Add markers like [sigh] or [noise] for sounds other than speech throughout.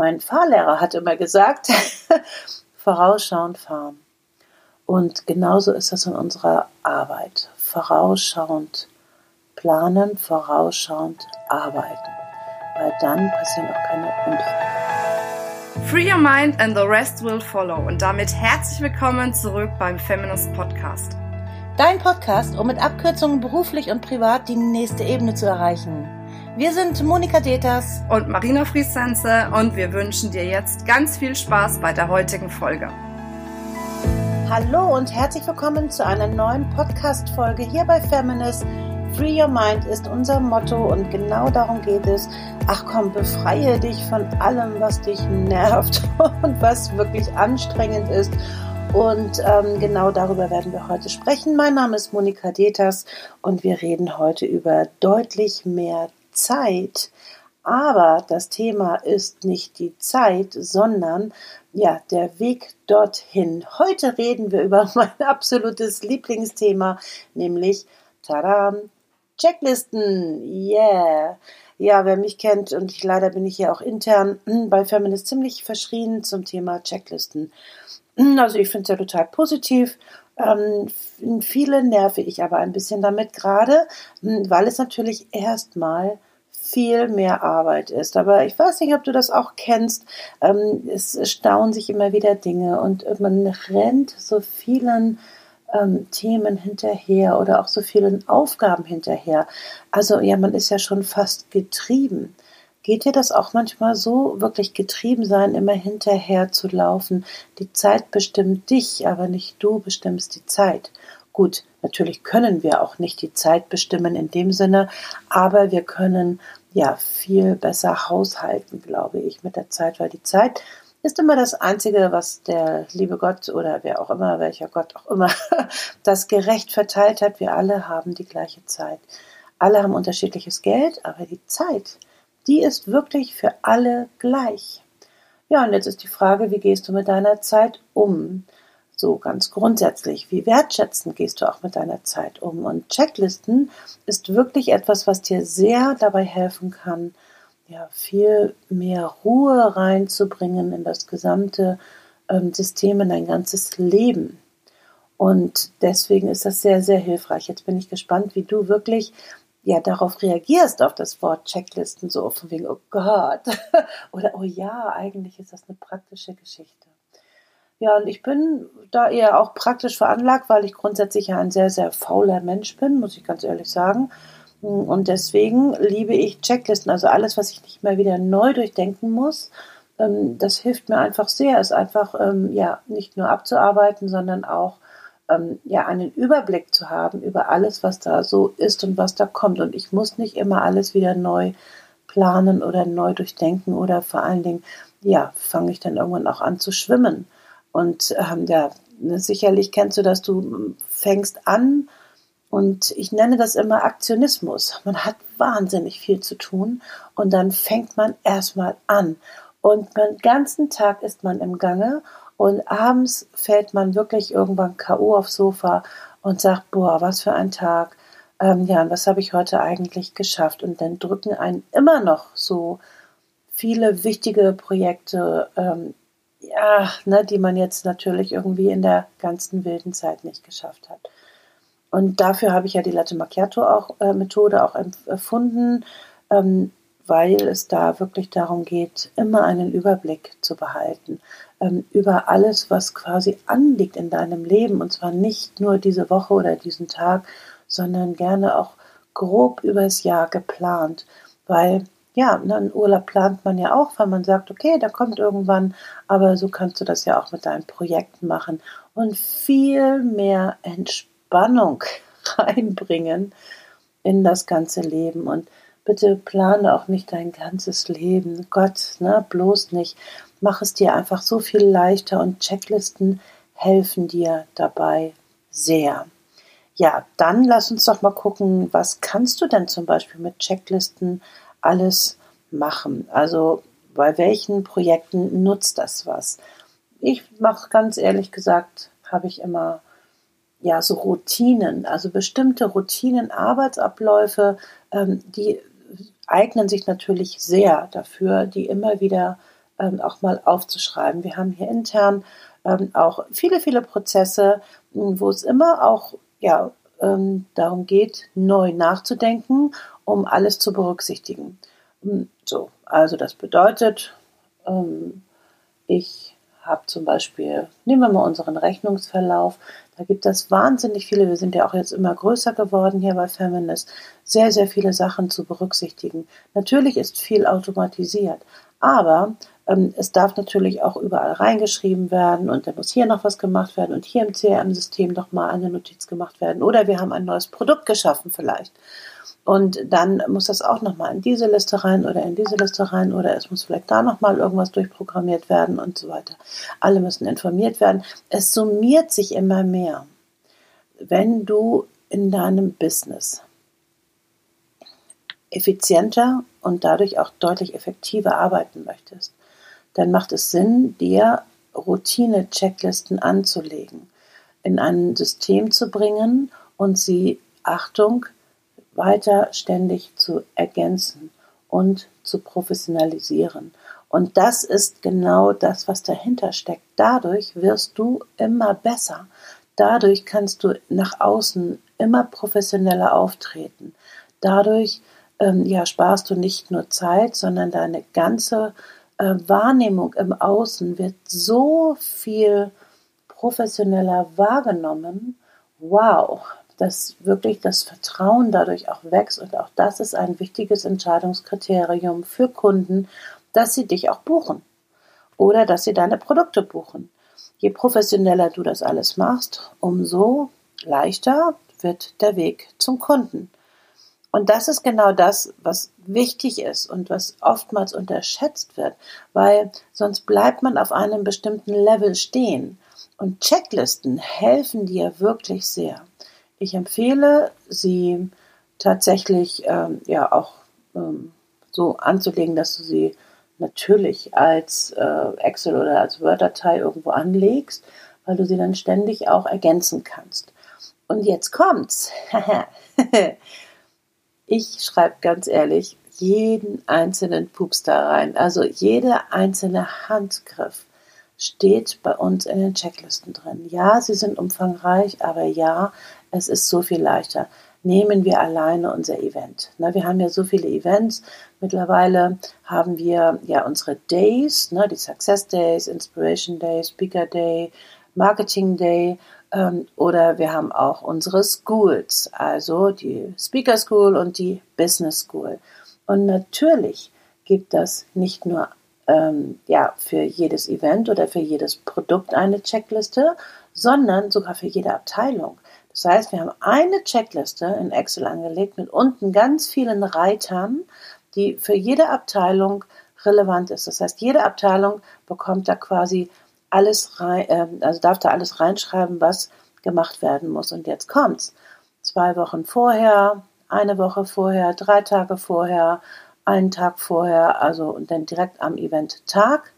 Mein Fahrlehrer hat immer gesagt, [laughs] vorausschauend fahren. Und genauso ist das in unserer Arbeit. Vorausschauend planen, vorausschauend arbeiten. Weil dann passieren auch keine Unfälle. Free your mind and the rest will follow. Und damit herzlich willkommen zurück beim Feminist Podcast. Dein Podcast, um mit Abkürzungen beruflich und privat die nächste Ebene zu erreichen. Wir sind Monika Deters und Marina Friesense und wir wünschen dir jetzt ganz viel Spaß bei der heutigen Folge. Hallo und herzlich willkommen zu einer neuen Podcast-Folge hier bei Feminist. Free Your Mind ist unser Motto und genau darum geht es. Ach komm, befreie dich von allem, was dich nervt [laughs] und was wirklich anstrengend ist. Und ähm, genau darüber werden wir heute sprechen. Mein Name ist Monika Deters und wir reden heute über deutlich mehr Zeit. Aber das Thema ist nicht die Zeit, sondern ja, der Weg dorthin. Heute reden wir über [laughs] mein absolutes Lieblingsthema, nämlich tada, Checklisten. Yeah. Ja, wer mich kennt und ich leider bin ich ja auch intern bei Feminist ziemlich verschrien zum Thema Checklisten. Also ich finde es ja total positiv. Ähm, viele nerve ich aber ein bisschen damit gerade, weil es natürlich erstmal viel mehr Arbeit ist. Aber ich weiß nicht, ob du das auch kennst. Ähm, es staunen sich immer wieder Dinge und man rennt so vielen ähm, Themen hinterher oder auch so vielen Aufgaben hinterher. Also ja, man ist ja schon fast getrieben. Geht dir das auch manchmal so, wirklich getrieben sein, immer hinterher zu laufen? Die Zeit bestimmt dich, aber nicht du bestimmst die Zeit. Gut, natürlich können wir auch nicht die Zeit bestimmen in dem Sinne, aber wir können ja viel besser haushalten, glaube ich, mit der Zeit, weil die Zeit ist immer das Einzige, was der liebe Gott oder wer auch immer, welcher Gott auch immer, [laughs] das gerecht verteilt hat. Wir alle haben die gleiche Zeit. Alle haben unterschiedliches Geld, aber die Zeit, die ist wirklich für alle gleich. Ja, und jetzt ist die Frage, wie gehst du mit deiner Zeit um? So ganz grundsätzlich, wie wertschätzend gehst du auch mit deiner Zeit um? Und Checklisten ist wirklich etwas, was dir sehr dabei helfen kann, ja, viel mehr Ruhe reinzubringen in das gesamte ähm, System, in dein ganzes Leben. Und deswegen ist das sehr, sehr hilfreich. Jetzt bin ich gespannt, wie du wirklich ja darauf reagierst, auf das Wort Checklisten, so von wegen, oh Gott, [laughs] oder oh ja, eigentlich ist das eine praktische Geschichte. Ja, und ich bin da eher auch praktisch veranlagt, weil ich grundsätzlich ja ein sehr, sehr fauler Mensch bin, muss ich ganz ehrlich sagen. Und deswegen liebe ich Checklisten, also alles, was ich nicht mehr wieder neu durchdenken muss. Ähm, das hilft mir einfach sehr, es einfach ähm, ja nicht nur abzuarbeiten, sondern auch ähm, ja einen Überblick zu haben über alles, was da so ist und was da kommt. Und ich muss nicht immer alles wieder neu planen oder neu durchdenken oder vor allen Dingen, ja, fange ich dann irgendwann auch an zu schwimmen. Und ähm, ja, ne, sicherlich kennst du das, du fängst an und ich nenne das immer Aktionismus. Man hat wahnsinnig viel zu tun und dann fängt man erstmal an. Und den ganzen Tag ist man im Gange und abends fällt man wirklich irgendwann K.O. aufs Sofa und sagt, boah, was für ein Tag. Ähm, ja, und was habe ich heute eigentlich geschafft? Und dann drücken einen immer noch so viele wichtige Projekte ähm, ja, ne, die man jetzt natürlich irgendwie in der ganzen wilden Zeit nicht geschafft hat. Und dafür habe ich ja die Latte Macchiato auch, äh, Methode auch erfunden, ähm, weil es da wirklich darum geht, immer einen Überblick zu behalten ähm, über alles, was quasi anliegt in deinem Leben. Und zwar nicht nur diese Woche oder diesen Tag, sondern gerne auch grob übers Jahr geplant. Weil ja, ne, einen Urlaub plant man ja auch, weil man sagt, okay, da kommt irgendwann, aber so kannst du das ja auch mit deinen Projekten machen und viel mehr Entspannung [laughs] reinbringen in das ganze Leben und bitte plane auch nicht dein ganzes Leben. Gott, ne, bloß nicht. Mach es dir einfach so viel leichter und Checklisten helfen dir dabei sehr. Ja, dann lass uns doch mal gucken, was kannst du denn zum Beispiel mit Checklisten alles machen? Also bei welchen Projekten nutzt das was? Ich mache ganz ehrlich gesagt, habe ich immer ja so Routinen, also bestimmte Routinen, Arbeitsabläufe, ähm, die eignen sich natürlich sehr dafür, die immer wieder ähm, auch mal aufzuschreiben. Wir haben hier intern ähm, auch viele, viele Prozesse, wo es immer auch ja, ähm, darum geht, neu nachzudenken, um alles zu berücksichtigen. Hm, so, also das bedeutet, ähm, ich habe zum Beispiel, nehmen wir mal unseren Rechnungsverlauf, da gibt es wahnsinnig viele, wir sind ja auch jetzt immer größer geworden hier bei Feminist, sehr, sehr viele Sachen zu berücksichtigen. Natürlich ist viel automatisiert, aber es darf natürlich auch überall reingeschrieben werden und da muss hier noch was gemacht werden und hier im CRM-System noch mal eine Notiz gemacht werden oder wir haben ein neues Produkt geschaffen vielleicht. Und dann muss das auch nochmal in diese Liste rein oder in diese Liste rein oder es muss vielleicht da nochmal irgendwas durchprogrammiert werden und so weiter. Alle müssen informiert werden. Es summiert sich immer mehr. Wenn du in deinem Business effizienter und dadurch auch deutlich effektiver arbeiten möchtest, dann macht es Sinn, dir Routine-Checklisten anzulegen, in ein System zu bringen und sie, Achtung, weiter ständig zu ergänzen und zu professionalisieren. Und das ist genau das, was dahinter steckt. Dadurch wirst du immer besser. Dadurch kannst du nach außen immer professioneller auftreten. Dadurch ähm, ja, sparst du nicht nur Zeit, sondern deine ganze äh, Wahrnehmung im Außen wird so viel professioneller wahrgenommen. Wow, dass wirklich das Vertrauen dadurch auch wächst. Und auch das ist ein wichtiges Entscheidungskriterium für Kunden, dass sie dich auch buchen oder dass sie deine Produkte buchen. Je professioneller du das alles machst, umso leichter wird der Weg zum Kunden. Und das ist genau das, was wichtig ist und was oftmals unterschätzt wird, weil sonst bleibt man auf einem bestimmten Level stehen. Und Checklisten helfen dir wirklich sehr. Ich empfehle, sie tatsächlich ähm, ja auch ähm, so anzulegen, dass du sie natürlich als äh, Excel oder als Word-Datei irgendwo anlegst, weil du sie dann ständig auch ergänzen kannst. Und jetzt kommt's. [laughs] ich schreibe ganz ehrlich jeden einzelnen Pups da rein. Also jeder einzelne Handgriff steht bei uns in den Checklisten drin. Ja, sie sind umfangreich, aber ja, es ist so viel leichter. Nehmen wir alleine unser Event. Na, wir haben ja so viele Events. Mittlerweile haben wir ja unsere Days, ne, die Success Days, Inspiration Day, Speaker Day, Marketing Day oder wir haben auch unsere Schools, also die Speaker School und die Business School. Und natürlich gibt das nicht nur ähm, ja, für jedes Event oder für jedes Produkt eine Checkliste, sondern sogar für jede Abteilung. Das heißt, wir haben eine Checkliste in Excel angelegt mit unten ganz vielen Reitern, die für jede Abteilung relevant ist. Das heißt, jede Abteilung bekommt da quasi alles rein, äh, also darf da alles reinschreiben, was gemacht werden muss. Und jetzt kommt's. Zwei Wochen vorher, eine Woche vorher, drei Tage vorher, einen Tag vorher, also und dann direkt am Event-Tag,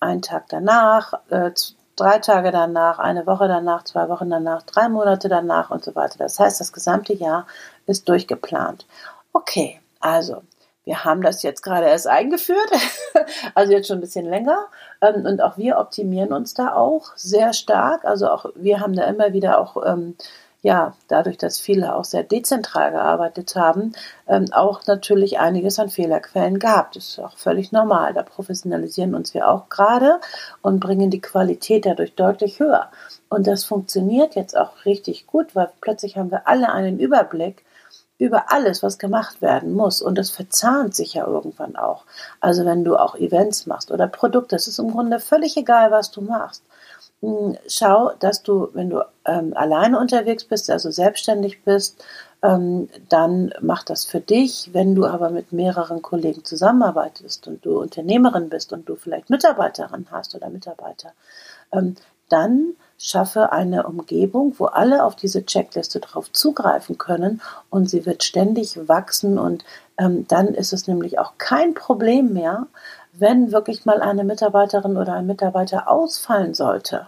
einen Tag danach, äh, drei Tage danach, eine Woche danach, zwei Wochen danach, drei Monate danach und so weiter. Das heißt, das gesamte Jahr ist durchgeplant. Okay, also wir haben das jetzt gerade erst eingeführt, [laughs] also jetzt schon ein bisschen länger. Ähm, und auch wir optimieren uns da auch sehr stark. Also auch wir haben da immer wieder auch ähm, ja, dadurch, dass viele auch sehr dezentral gearbeitet haben, ähm, auch natürlich einiges an Fehlerquellen gab. Das ist auch völlig normal. Da professionalisieren uns wir auch gerade und bringen die Qualität dadurch deutlich höher. Und das funktioniert jetzt auch richtig gut, weil plötzlich haben wir alle einen Überblick über alles, was gemacht werden muss. Und das verzahnt sich ja irgendwann auch. Also wenn du auch Events machst oder Produkte, es ist im Grunde völlig egal, was du machst. Hm, schau, dass du, wenn du ähm, alleine unterwegs bist, also selbstständig bist, ähm, dann mach das für dich. Wenn du aber mit mehreren Kollegen zusammenarbeitest und du Unternehmerin bist und du vielleicht Mitarbeiterin hast oder Mitarbeiter, ähm, dann schaffe eine Umgebung, wo alle auf diese Checkliste drauf zugreifen können und sie wird ständig wachsen und ähm, dann ist es nämlich auch kein Problem mehr, wenn wirklich mal eine Mitarbeiterin oder ein Mitarbeiter ausfallen sollte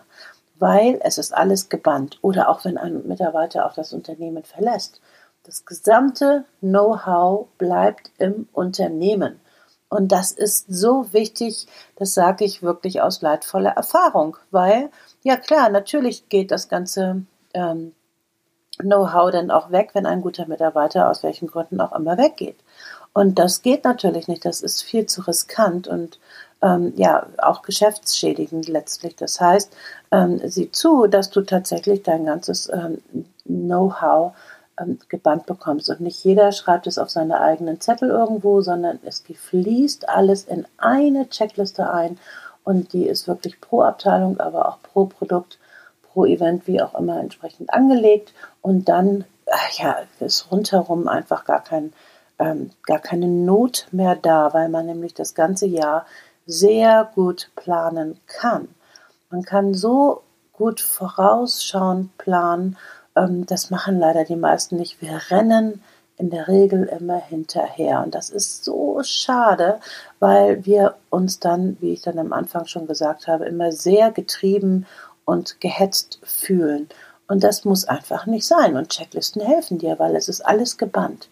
weil es ist alles gebannt. Oder auch wenn ein Mitarbeiter auch das Unternehmen verlässt. Das gesamte Know-how bleibt im Unternehmen. Und das ist so wichtig, das sage ich wirklich aus leidvoller Erfahrung, weil, ja klar, natürlich geht das ganze ähm, Know-how dann auch weg, wenn ein guter Mitarbeiter aus welchen Gründen auch immer weggeht. Und das geht natürlich nicht, das ist viel zu riskant und ähm, ja auch geschäftsschädigend letztlich. Das heißt, ähm, sieh zu, dass du tatsächlich dein ganzes ähm, Know-how ähm, gebannt bekommst. Und nicht jeder schreibt es auf seine eigenen Zettel irgendwo, sondern es fließt alles in eine Checkliste ein und die ist wirklich pro Abteilung, aber auch pro Produkt, pro Event, wie auch immer entsprechend angelegt und dann ja, ist rundherum einfach gar kein ähm, gar keine Not mehr da, weil man nämlich das ganze Jahr sehr gut planen kann. Man kann so gut vorausschauend planen ähm, das machen leider die meisten nicht. Wir rennen in der Regel immer hinterher. Und das ist so schade, weil wir uns dann, wie ich dann am Anfang schon gesagt habe, immer sehr getrieben und gehetzt fühlen. Und das muss einfach nicht sein. Und Checklisten helfen dir, weil es ist alles gebannt.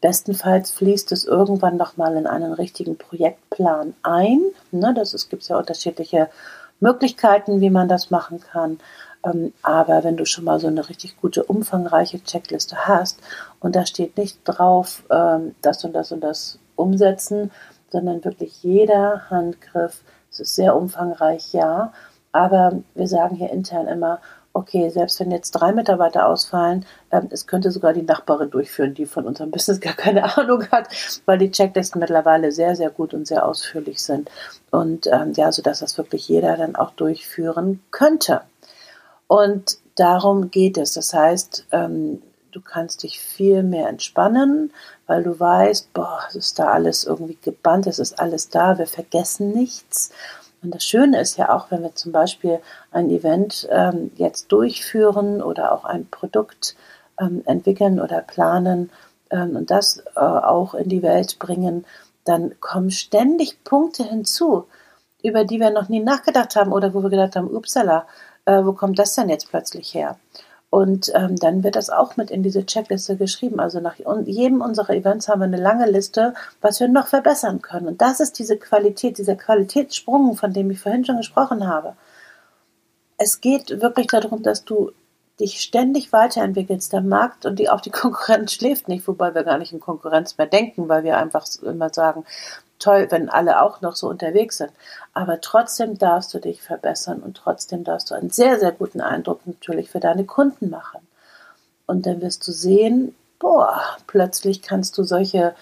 Bestenfalls fließt es irgendwann nochmal in einen richtigen Projektplan ein. Ne, das gibt ja unterschiedliche Möglichkeiten, wie man das machen kann. Ähm, aber wenn du schon mal so eine richtig gute, umfangreiche Checkliste hast und da steht nicht drauf, ähm, das und das und das umsetzen, sondern wirklich jeder Handgriff, es ist sehr umfangreich, ja, aber wir sagen hier intern immer, okay, selbst wenn jetzt drei Mitarbeiter ausfallen, ähm, es könnte sogar die Nachbarin durchführen, die von unserem [laughs] Business gar keine Ahnung hat, weil die Checklisten mittlerweile sehr, sehr gut und sehr ausführlich sind. Und ähm, ja, sodass das wirklich jeder dann auch durchführen könnte. Und darum geht es. Das heißt, ähm, du kannst dich viel mehr entspannen, weil du weißt, boah, es ist da alles irgendwie gebannt, es ist alles da, wir vergessen nichts. Und das Schöne ist ja auch, wenn wir zum Beispiel ein Event ähm, jetzt durchführen oder auch ein Produkt ähm, entwickeln oder planen ähm, und das äh, auch in die Welt bringen, dann kommen ständig Punkte hinzu, über die wir noch nie nachgedacht haben oder wo wir gedacht haben, upsala, äh, wo kommt das denn jetzt plötzlich her? Und ähm, dann wird das auch mit in diese Checkliste geschrieben. Also nach jedem unserer Events haben wir eine lange Liste, was wir noch verbessern können. Und das ist diese Qualität, dieser Qualitätssprung, von dem ich vorhin schon gesprochen habe. Es geht wirklich darum, dass du dich ständig weiterentwickelst. Der Markt und die, auch die [laughs] Konkurrenz schläft nicht, wobei wir gar nicht in Konkurrenz mehr denken, weil wir einfach immer sagen, toll, wenn alle auch noch so unterwegs sind. Aber trotzdem darfst du dich verbessern und trotzdem darfst du einen sehr, sehr guten Eindruck natürlich für deine Kunden machen. Und dann wirst du sehen, boah, plötzlich kannst du solche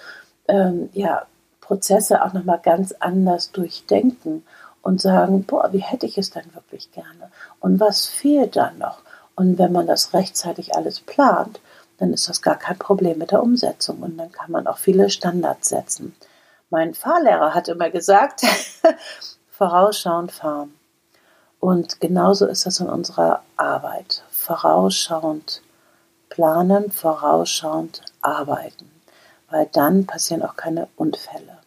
ähm, ja, Prozesse auch nochmal ganz anders durchdenken und sagen, boah, wie hätte ich es denn wirklich gerne? Und was fehlt dann noch? Und wenn man das rechtzeitig alles plant, dann ist das gar kein Problem mit der Umsetzung und dann kann man auch viele Standards setzen. Mein Fahrlehrer hat immer gesagt, [laughs] vorausschauend fahren. Und genauso ist das in unserer Arbeit. Vorausschauend planen, vorausschauend arbeiten. Weil dann passieren auch keine Unfälle.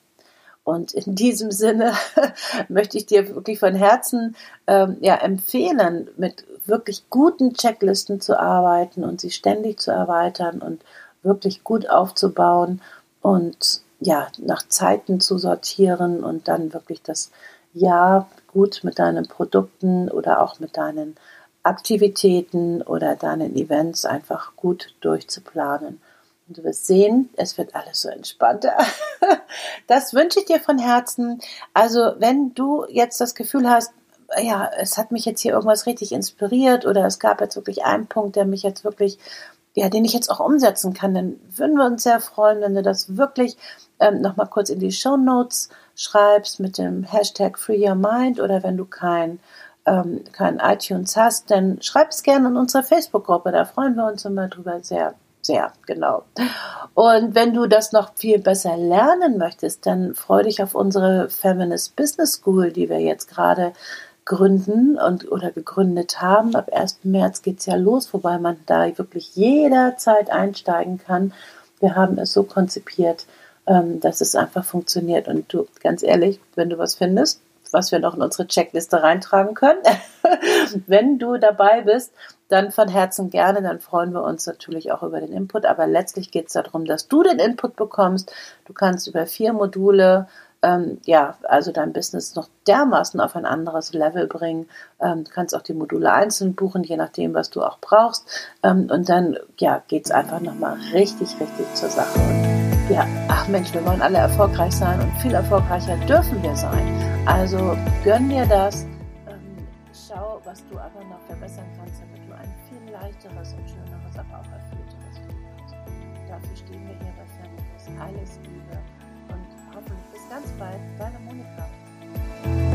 Und in diesem Sinne [laughs] möchte ich dir wirklich von Herzen ähm, ja, empfehlen, mit wirklich guten Checklisten zu arbeiten und sie ständig zu erweitern und wirklich gut aufzubauen und ja, nach Zeiten zu sortieren und dann wirklich das Jahr gut mit deinen Produkten oder auch mit deinen Aktivitäten oder deinen Events einfach gut durchzuplanen. Und du wirst sehen, es wird alles so entspannter. [laughs] Das wünsche ich dir von Herzen. Also, wenn du jetzt das Gefühl hast, ja, es hat mich jetzt hier irgendwas richtig inspiriert oder es gab jetzt wirklich einen Punkt, der mich jetzt wirklich, ja, den ich jetzt auch umsetzen kann, dann würden wir uns sehr freuen, wenn du das wirklich ähm, nochmal kurz in die Show Notes schreibst mit dem Hashtag Free Your Mind oder wenn du kein, ähm, kein iTunes hast, dann schreib es gerne in unsere Facebook-Gruppe. Da freuen wir uns immer drüber sehr, sehr, genau. Und wenn du das noch viel besser lernen möchtest, dann freu dich auf unsere Feminist Business School, die wir jetzt gerade gründen und oder gegründet haben. Ab 1. März geht es ja los, wobei man da wirklich jederzeit einsteigen kann. Wir haben es so konzipiert, ähm, dass es einfach funktioniert. Und du, ganz ehrlich, wenn du was findest, was wir noch in unsere Checkliste reintragen können, [laughs] wenn du dabei bist, dann von Herzen gerne, dann freuen wir uns natürlich auch über den Input. Aber letztlich geht es darum, dass du den Input bekommst. Du kannst über vier Module ähm, ja, also dein Business noch dermaßen auf ein anderes Level bringen. Ähm, du kannst auch die Module einzeln buchen, je nachdem, was du auch brauchst. Ähm, und dann, ja, geht's einfach nochmal richtig, richtig zur Sache. Und ja, ach Mensch, wir wollen alle erfolgreich sein und viel erfolgreicher dürfen wir sein. Also gönn dir das. Ähm, schau, was du aber noch verbessern kannst, damit du ein viel leichteres und schöneres, aber auch erfüllteres Leben hast. Dafür stehen wir hier bei Feminist. Alles Liebe hoffentlich bis ganz bald, deine Monika.